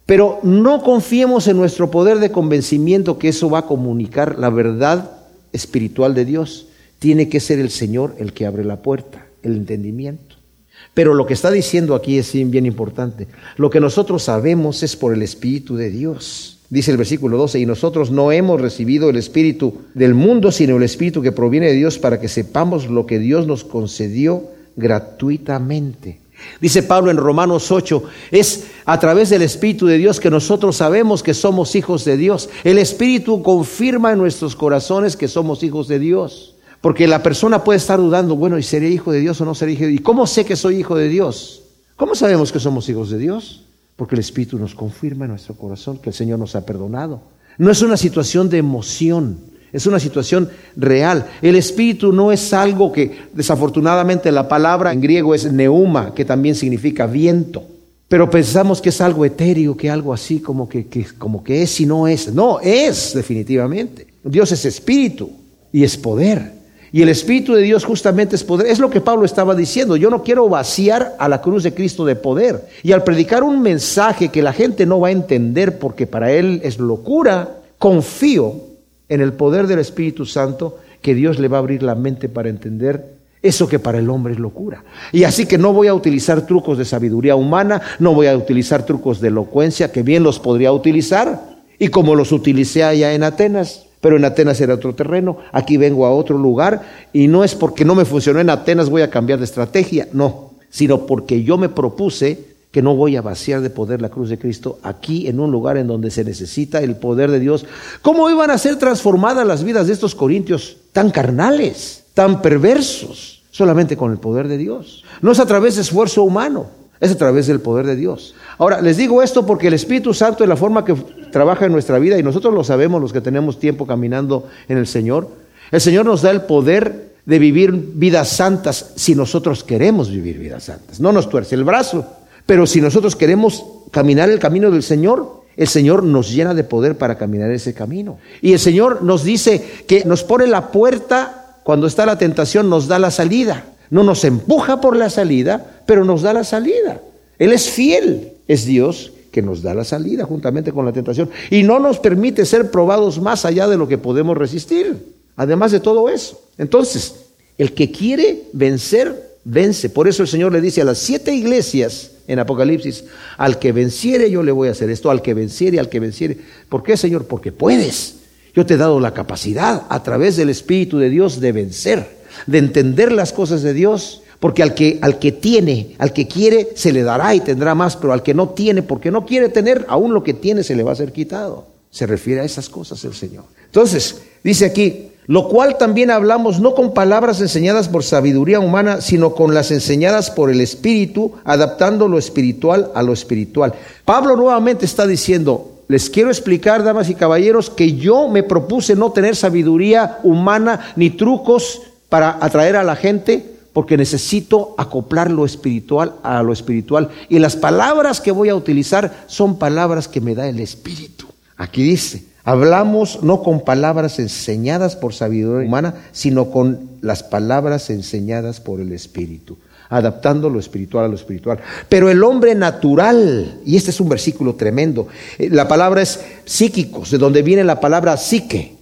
Pero no confiemos en nuestro poder de convencimiento que eso va a comunicar la verdad espiritual de Dios. Tiene que ser el Señor el que abre la puerta, el entendimiento. Pero lo que está diciendo aquí es bien importante. Lo que nosotros sabemos es por el Espíritu de Dios. Dice el versículo 12, y nosotros no hemos recibido el Espíritu del mundo, sino el Espíritu que proviene de Dios para que sepamos lo que Dios nos concedió gratuitamente. Dice Pablo en Romanos 8, es a través del Espíritu de Dios que nosotros sabemos que somos hijos de Dios. El Espíritu confirma en nuestros corazones que somos hijos de Dios. Porque la persona puede estar dudando, bueno, ¿y seré hijo de Dios o no seré hijo de Dios? ¿Y cómo sé que soy hijo de Dios? ¿Cómo sabemos que somos hijos de Dios? porque el Espíritu nos confirma en nuestro corazón que el Señor nos ha perdonado. No es una situación de emoción, es una situación real. El Espíritu no es algo que, desafortunadamente, la palabra en griego es neuma, que también significa viento. Pero pensamos que es algo etéreo, que algo así como que, como que es y no es. No, es definitivamente. Dios es espíritu y es poder. Y el Espíritu de Dios justamente es poder. Es lo que Pablo estaba diciendo. Yo no quiero vaciar a la cruz de Cristo de poder. Y al predicar un mensaje que la gente no va a entender porque para él es locura, confío en el poder del Espíritu Santo que Dios le va a abrir la mente para entender eso que para el hombre es locura. Y así que no voy a utilizar trucos de sabiduría humana, no voy a utilizar trucos de elocuencia, que bien los podría utilizar, y como los utilicé allá en Atenas. Pero en Atenas era otro terreno, aquí vengo a otro lugar y no es porque no me funcionó en Atenas voy a cambiar de estrategia, no, sino porque yo me propuse que no voy a vaciar de poder la cruz de Cristo aquí en un lugar en donde se necesita el poder de Dios. ¿Cómo iban a ser transformadas las vidas de estos corintios tan carnales, tan perversos? Solamente con el poder de Dios. No es a través de esfuerzo humano, es a través del poder de Dios. Ahora, les digo esto porque el Espíritu Santo es la forma que trabaja en nuestra vida y nosotros lo sabemos los que tenemos tiempo caminando en el Señor. El Señor nos da el poder de vivir vidas santas si nosotros queremos vivir vidas santas. No nos tuerce el brazo, pero si nosotros queremos caminar el camino del Señor, el Señor nos llena de poder para caminar ese camino. Y el Señor nos dice que nos pone la puerta cuando está la tentación, nos da la salida. No nos empuja por la salida, pero nos da la salida. Él es fiel, es Dios que nos da la salida juntamente con la tentación y no nos permite ser probados más allá de lo que podemos resistir. Además de todo eso. Entonces, el que quiere vencer, vence. Por eso el Señor le dice a las siete iglesias en Apocalipsis, al que venciere yo le voy a hacer esto, al que venciere, al que venciere. ¿Por qué, Señor? Porque puedes. Yo te he dado la capacidad a través del Espíritu de Dios de vencer, de entender las cosas de Dios porque al que, al que tiene, al que quiere, se le dará y tendrá más, pero al que no tiene, porque no quiere tener, aún lo que tiene se le va a ser quitado. Se refiere a esas cosas el Señor. Entonces, dice aquí, lo cual también hablamos no con palabras enseñadas por sabiduría humana, sino con las enseñadas por el Espíritu, adaptando lo espiritual a lo espiritual. Pablo nuevamente está diciendo, les quiero explicar, damas y caballeros, que yo me propuse no tener sabiduría humana ni trucos para atraer a la gente, porque necesito acoplar lo espiritual a lo espiritual. Y las palabras que voy a utilizar son palabras que me da el Espíritu. Aquí dice, Hablamos no con palabras enseñadas por sabiduría humana, sino con las palabras enseñadas por el Espíritu, adaptando lo espiritual a lo espiritual. Pero el hombre natural, y este es un versículo tremendo, eh, la palabra es psíquicos, de donde viene la palabra psique,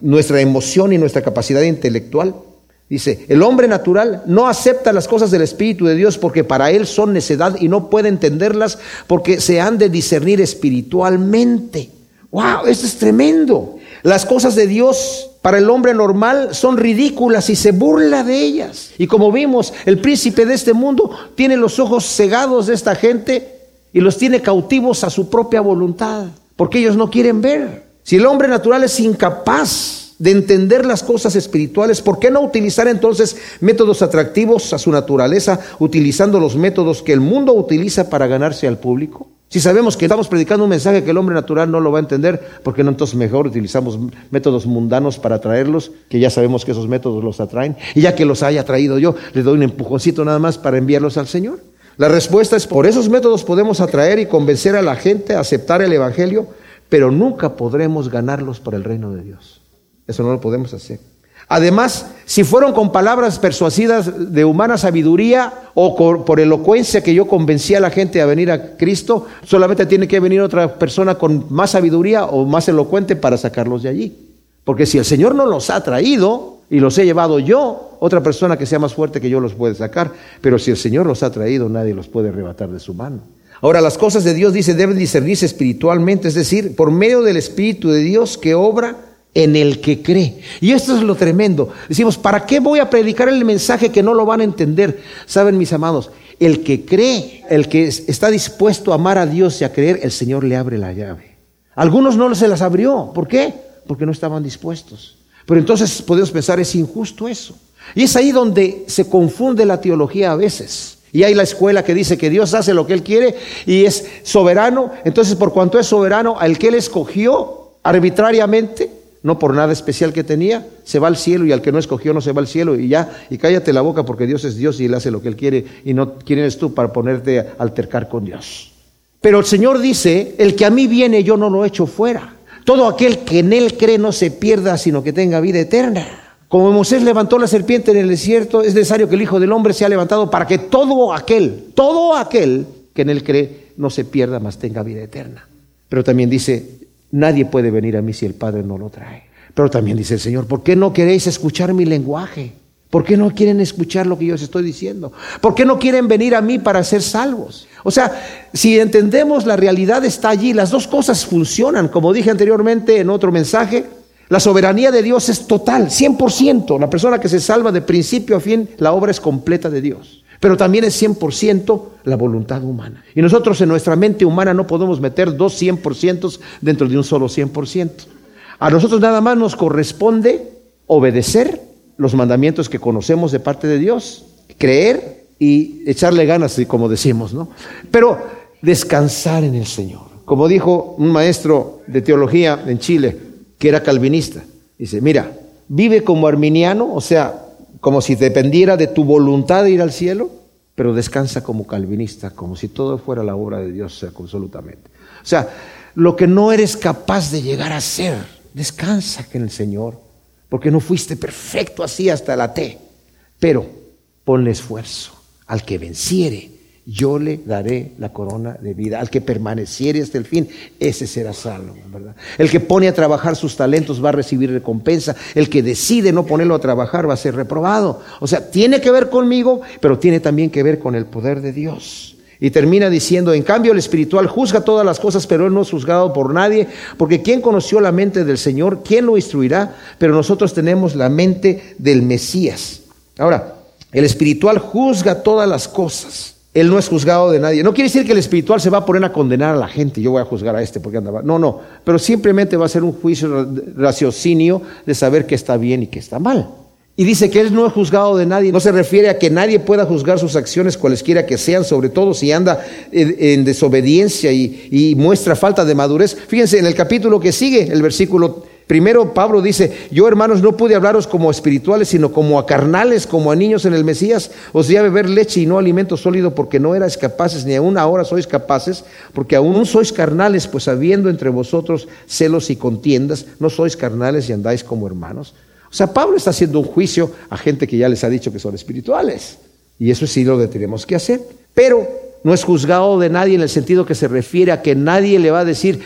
Nuestra emoción y nuestra capacidad intelectual. Dice, el hombre natural no acepta las cosas del Espíritu de Dios porque para él son necedad y no puede entenderlas porque se han de discernir espiritualmente. ¡Wow! Esto es tremendo. Las cosas de Dios para el hombre normal son ridículas y se burla de ellas. Y como vimos, el príncipe de este mundo tiene los ojos cegados de esta gente y los tiene cautivos a su propia voluntad, porque ellos no quieren ver. Si el hombre natural es incapaz de entender las cosas espirituales, ¿por qué no utilizar entonces métodos atractivos a su naturaleza, utilizando los métodos que el mundo utiliza para ganarse al público? Si sabemos que estamos predicando un mensaje que el hombre natural no lo va a entender, ¿por qué no entonces mejor utilizamos métodos mundanos para atraerlos, que ya sabemos que esos métodos los atraen? Y ya que los haya traído yo, le doy un empujoncito nada más para enviarlos al Señor. La respuesta es, por esos métodos podemos atraer y convencer a la gente a aceptar el Evangelio, pero nunca podremos ganarlos para el reino de Dios. Eso no lo podemos hacer. Además, si fueron con palabras persuasivas de humana sabiduría o por, elocuencia que yo convencí a la gente a venir a Cristo, solamente tiene que venir otra persona con más sabiduría o más elocuente para sacarlos de allí. Porque si el Señor no los ha traído y los he llevado yo, otra persona que sea más fuerte que yo los puede sacar. Pero si el Señor los ha traído, nadie los puede arrebatar de su mano. Ahora, las cosas de Dios, dice, deben discernirse espiritualmente, es decir, por medio del Espíritu de Dios que obra en el que cree. Y esto es lo tremendo. Decimos, ¿para qué voy a predicar el mensaje que no lo van a entender? Saben, mis amados, el que cree, el que está dispuesto a amar a Dios y a creer, el Señor le abre la llave. Algunos no se las abrió. ¿Por qué? Porque no estaban dispuestos. Pero entonces podemos pensar, es injusto eso. Y es ahí donde se confunde la teología a veces. Y hay la escuela que dice que Dios hace lo que Él quiere y es soberano. Entonces, por cuanto es soberano, al que Él escogió arbitrariamente, no por nada especial que tenía, se va al cielo y al que no escogió no se va al cielo y ya, y cállate la boca porque Dios es Dios y Él hace lo que Él quiere y no quién eres tú para ponerte a altercar con Dios. Pero el Señor dice, el que a mí viene yo no lo echo fuera. Todo aquel que en Él cree no se pierda, sino que tenga vida eterna. Como Moisés levantó la serpiente en el desierto, es necesario que el Hijo del Hombre sea levantado para que todo aquel, todo aquel que en Él cree no se pierda, mas tenga vida eterna. Pero también dice, Nadie puede venir a mí si el Padre no lo trae. Pero también dice el Señor, ¿por qué no queréis escuchar mi lenguaje? ¿Por qué no quieren escuchar lo que yo os estoy diciendo? ¿Por qué no quieren venir a mí para ser salvos? O sea, si entendemos la realidad está allí, las dos cosas funcionan. Como dije anteriormente en otro mensaje, la soberanía de Dios es total, 100%. La persona que se salva de principio a fin, la obra es completa de Dios pero también es 100% la voluntad humana. Y nosotros en nuestra mente humana no podemos meter dos 100% dentro de un solo 100%. A nosotros nada más nos corresponde obedecer los mandamientos que conocemos de parte de Dios, creer y echarle ganas, como decimos, ¿no? Pero descansar en el Señor. Como dijo un maestro de teología en Chile, que era calvinista, dice, mira, vive como arminiano, o sea, como si dependiera de tu voluntad de ir al cielo, pero descansa como calvinista, como si todo fuera la obra de Dios absolutamente. O sea, lo que no eres capaz de llegar a ser, descansa en el Señor, porque no fuiste perfecto así hasta la T, pero ponle esfuerzo al que venciere yo le daré la corona de vida. Al que permaneciere hasta el fin, ese será salvo, ¿verdad? El que pone a trabajar sus talentos va a recibir recompensa. El que decide no ponerlo a trabajar va a ser reprobado. O sea, tiene que ver conmigo, pero tiene también que ver con el poder de Dios. Y termina diciendo, en cambio el espiritual juzga todas las cosas, pero él no es juzgado por nadie, porque ¿quién conoció la mente del Señor? ¿Quién lo instruirá? Pero nosotros tenemos la mente del Mesías. Ahora, el espiritual juzga todas las cosas. Él no es juzgado de nadie. No quiere decir que el espiritual se va a poner a condenar a la gente. Yo voy a juzgar a este porque andaba. No, no. Pero simplemente va a ser un juicio raciocinio de saber qué está bien y qué está mal. Y dice que Él no es juzgado de nadie. No se refiere a que nadie pueda juzgar sus acciones, cualesquiera que sean, sobre todo si anda en, desobediencia y, y muestra falta de madurez. Fíjense en el capítulo que sigue, el versículo Primero Pablo dice, yo hermanos no pude hablaros como espirituales, sino como a carnales, como a niños en el Mesías. Os di a beber leche y no alimento sólido porque no erais capaces, ni aún ahora sois capaces, porque aún sois carnales, pues habiendo entre vosotros celos y contiendas, no sois carnales y andáis como hermanos. O sea, Pablo está haciendo un juicio a gente que ya les ha dicho que son espirituales. Y eso sí lo tenemos que hacer. Pero no es juzgado de nadie en el sentido que se refiere a que nadie le va a decir,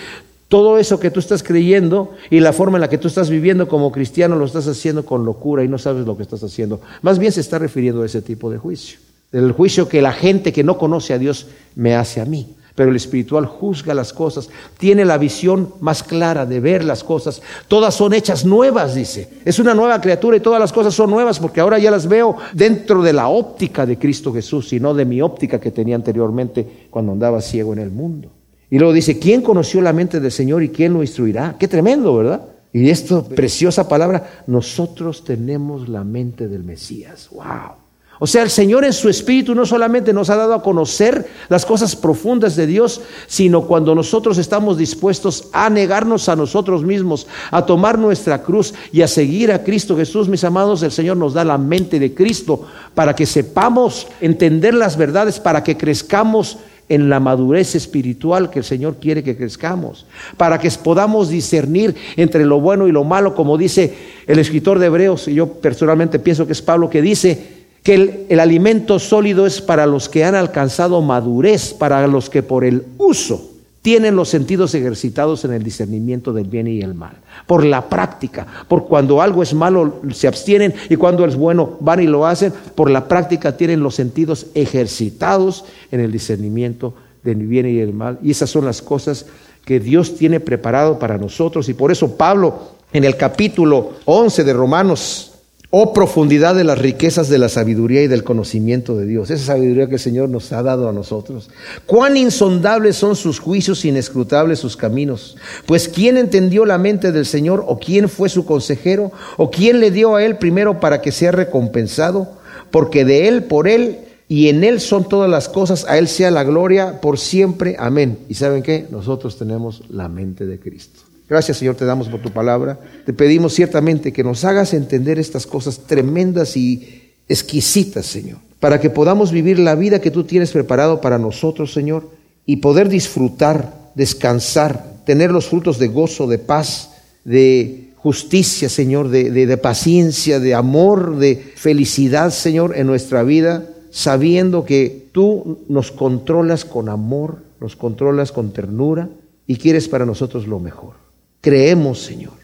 todo eso que tú estás creyendo y la forma en la que tú estás viviendo como cristiano lo estás haciendo con locura y no sabes lo que estás haciendo. Más bien se está refiriendo a ese tipo de juicio. El juicio que la gente que no conoce a Dios me hace a mí. Pero el espiritual juzga las cosas, tiene la visión más clara de ver las cosas. Todas son hechas nuevas, dice. Es una nueva criatura y todas las cosas son nuevas porque ahora ya las veo dentro de la óptica de Cristo Jesús y no de mi óptica que tenía anteriormente cuando andaba ciego en el mundo. Y luego dice, ¿quién conoció la mente del Señor y quién lo instruirá? Qué tremendo, ¿verdad? Y esto, preciosa palabra, nosotros tenemos la mente del Mesías. ¡Wow! O sea, el Señor en su espíritu no solamente nos ha dado a conocer las cosas profundas de Dios, sino cuando nosotros estamos dispuestos a negarnos a nosotros mismos, a tomar nuestra cruz y a seguir a Cristo Jesús, mis amados, el Señor nos da la mente de Cristo para que sepamos entender las verdades, para que crezcamos en la madurez espiritual que el Señor quiere que crezcamos, para que podamos discernir entre lo bueno y lo malo, como dice el escritor de Hebreos, y yo personalmente pienso que es Pablo que dice que el, el alimento sólido es para los que han alcanzado madurez, para los que por el uso tienen los sentidos ejercitados en el discernimiento del bien y el mal, por la práctica, por cuando algo es malo se abstienen y cuando es bueno van y lo hacen, por la práctica tienen los sentidos ejercitados en el discernimiento del bien y el mal. Y esas son las cosas que Dios tiene preparado para nosotros y por eso Pablo en el capítulo 11 de Romanos Oh profundidad de las riquezas de la sabiduría y del conocimiento de Dios. Esa sabiduría que el Señor nos ha dado a nosotros. Cuán insondables son sus juicios, inescrutables sus caminos. Pues ¿quién entendió la mente del Señor? ¿O quién fue su consejero? ¿O quién le dio a él primero para que sea recompensado? Porque de él, por él y en él son todas las cosas. A él sea la gloria por siempre. Amén. ¿Y saben qué? Nosotros tenemos la mente de Cristo. Gracias Señor, te damos por tu palabra. Te pedimos ciertamente que nos hagas entender estas cosas tremendas y exquisitas, Señor, para que podamos vivir la vida que tú tienes preparado para nosotros, Señor, y poder disfrutar, descansar, tener los frutos de gozo, de paz, de justicia, Señor, de, de, paciencia, de amor, de felicidad, Señor, en nuestra vida, sabiendo que tú nos controlas con amor, nos controlas con ternura y quieres para nosotros lo mejor. Creemos, Señor,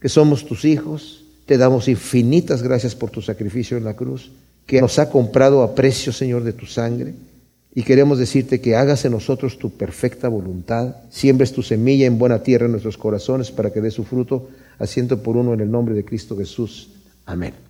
que somos tus hijos. Te damos infinitas gracias por tu sacrificio en la cruz, que nos ha comprado a precio, Señor, de tu sangre. Y queremos decirte que hagas en nosotros tu perfecta voluntad, siembres tu semilla en buena tierra en nuestros corazones para que dé su fruto, asiento por uno en el nombre de Cristo Jesús. Amén.